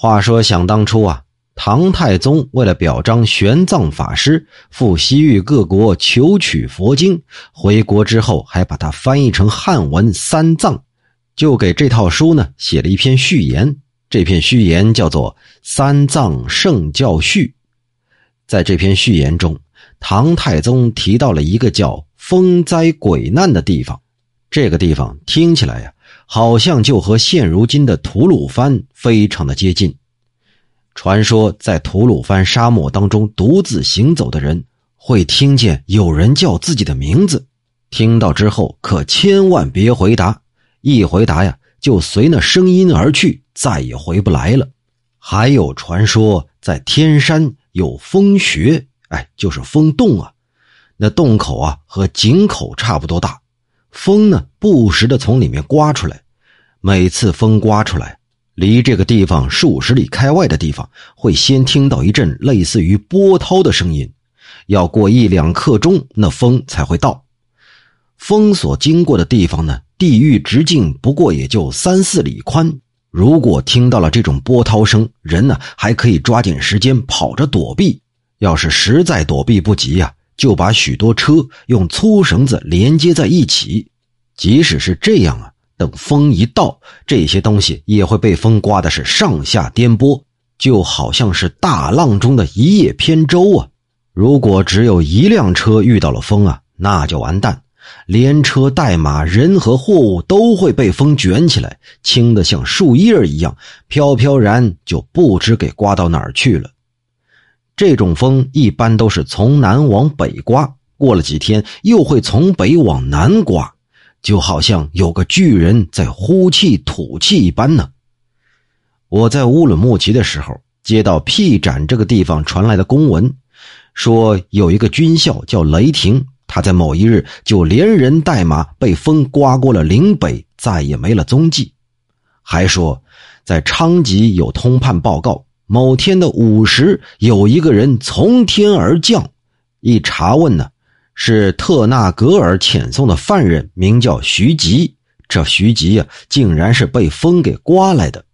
话说，想当初啊，唐太宗为了表彰玄奘法师赴西域各国求取佛经，回国之后还把它翻译成汉文三藏，就给这套书呢写了一篇序言。这篇序言叫做《三藏圣教序》。在这篇序言中，唐太宗提到了一个叫风灾鬼难的地方。这个地方听起来呀。好像就和现如今的吐鲁番非常的接近。传说在吐鲁番沙漠当中独自行走的人，会听见有人叫自己的名字。听到之后，可千万别回答，一回答呀，就随那声音而去，再也回不来了。还有传说，在天山有风穴，哎，就是风洞啊，那洞口啊和井口差不多大。风呢，不时的从里面刮出来。每次风刮出来，离这个地方数十里开外的地方，会先听到一阵类似于波涛的声音。要过一两刻钟，那风才会到。风所经过的地方呢，地域直径不过也就三四里宽。如果听到了这种波涛声，人呢还可以抓紧时间跑着躲避。要是实在躲避不及呀。就把许多车用粗绳子连接在一起，即使是这样啊，等风一到，这些东西也会被风刮的是上下颠簸，就好像是大浪中的一叶扁舟啊。如果只有一辆车遇到了风啊，那就完蛋，连车带马、人和货物都会被风卷起来，轻的像树叶一样飘飘然，就不知给刮到哪儿去了。这种风一般都是从南往北刮，过了几天又会从北往南刮，就好像有个巨人在呼气吐气一般呢。我在乌鲁木齐的时候，接到 P 展这个地方传来的公文，说有一个军校叫雷霆，他在某一日就连人带马被风刮过了岭北，再也没了踪迹。还说在昌吉有通判报告。某天的午时，有一个人从天而降，一查问呢，是特纳格尔遣送的犯人，名叫徐吉。这徐吉呀，竟然是被风给刮来的。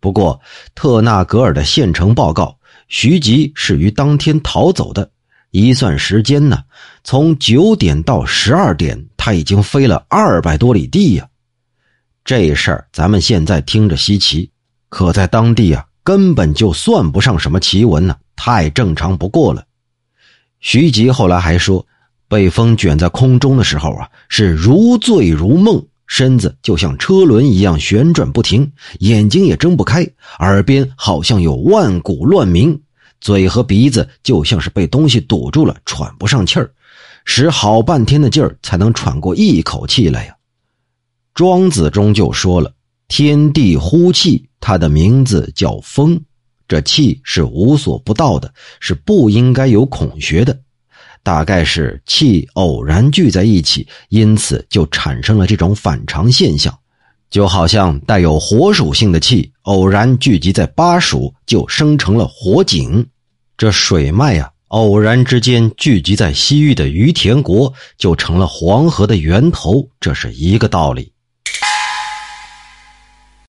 不过，特纳格尔的县城报告，徐吉是于当天逃走的。一算时间呢，从九点到十二点，他已经飞了二百多里地呀。这事儿咱们现在听着稀奇，可在当地啊。根本就算不上什么奇闻呢，太正常不过了。徐吉后来还说，被风卷在空中的时候啊，是如醉如梦，身子就像车轮一样旋转不停，眼睛也睁不开，耳边好像有万鼓乱鸣，嘴和鼻子就像是被东西堵住了，喘不上气儿，使好半天的劲儿才能喘过一口气来呀。庄子中就说了。天地呼气，它的名字叫风。这气是无所不到的，是不应该有孔穴的。大概是气偶然聚在一起，因此就产生了这种反常现象。就好像带有火属性的气偶然聚集在巴蜀，就生成了火井。这水脉呀，偶然之间聚集在西域的于田国，就成了黄河的源头。这是一个道理。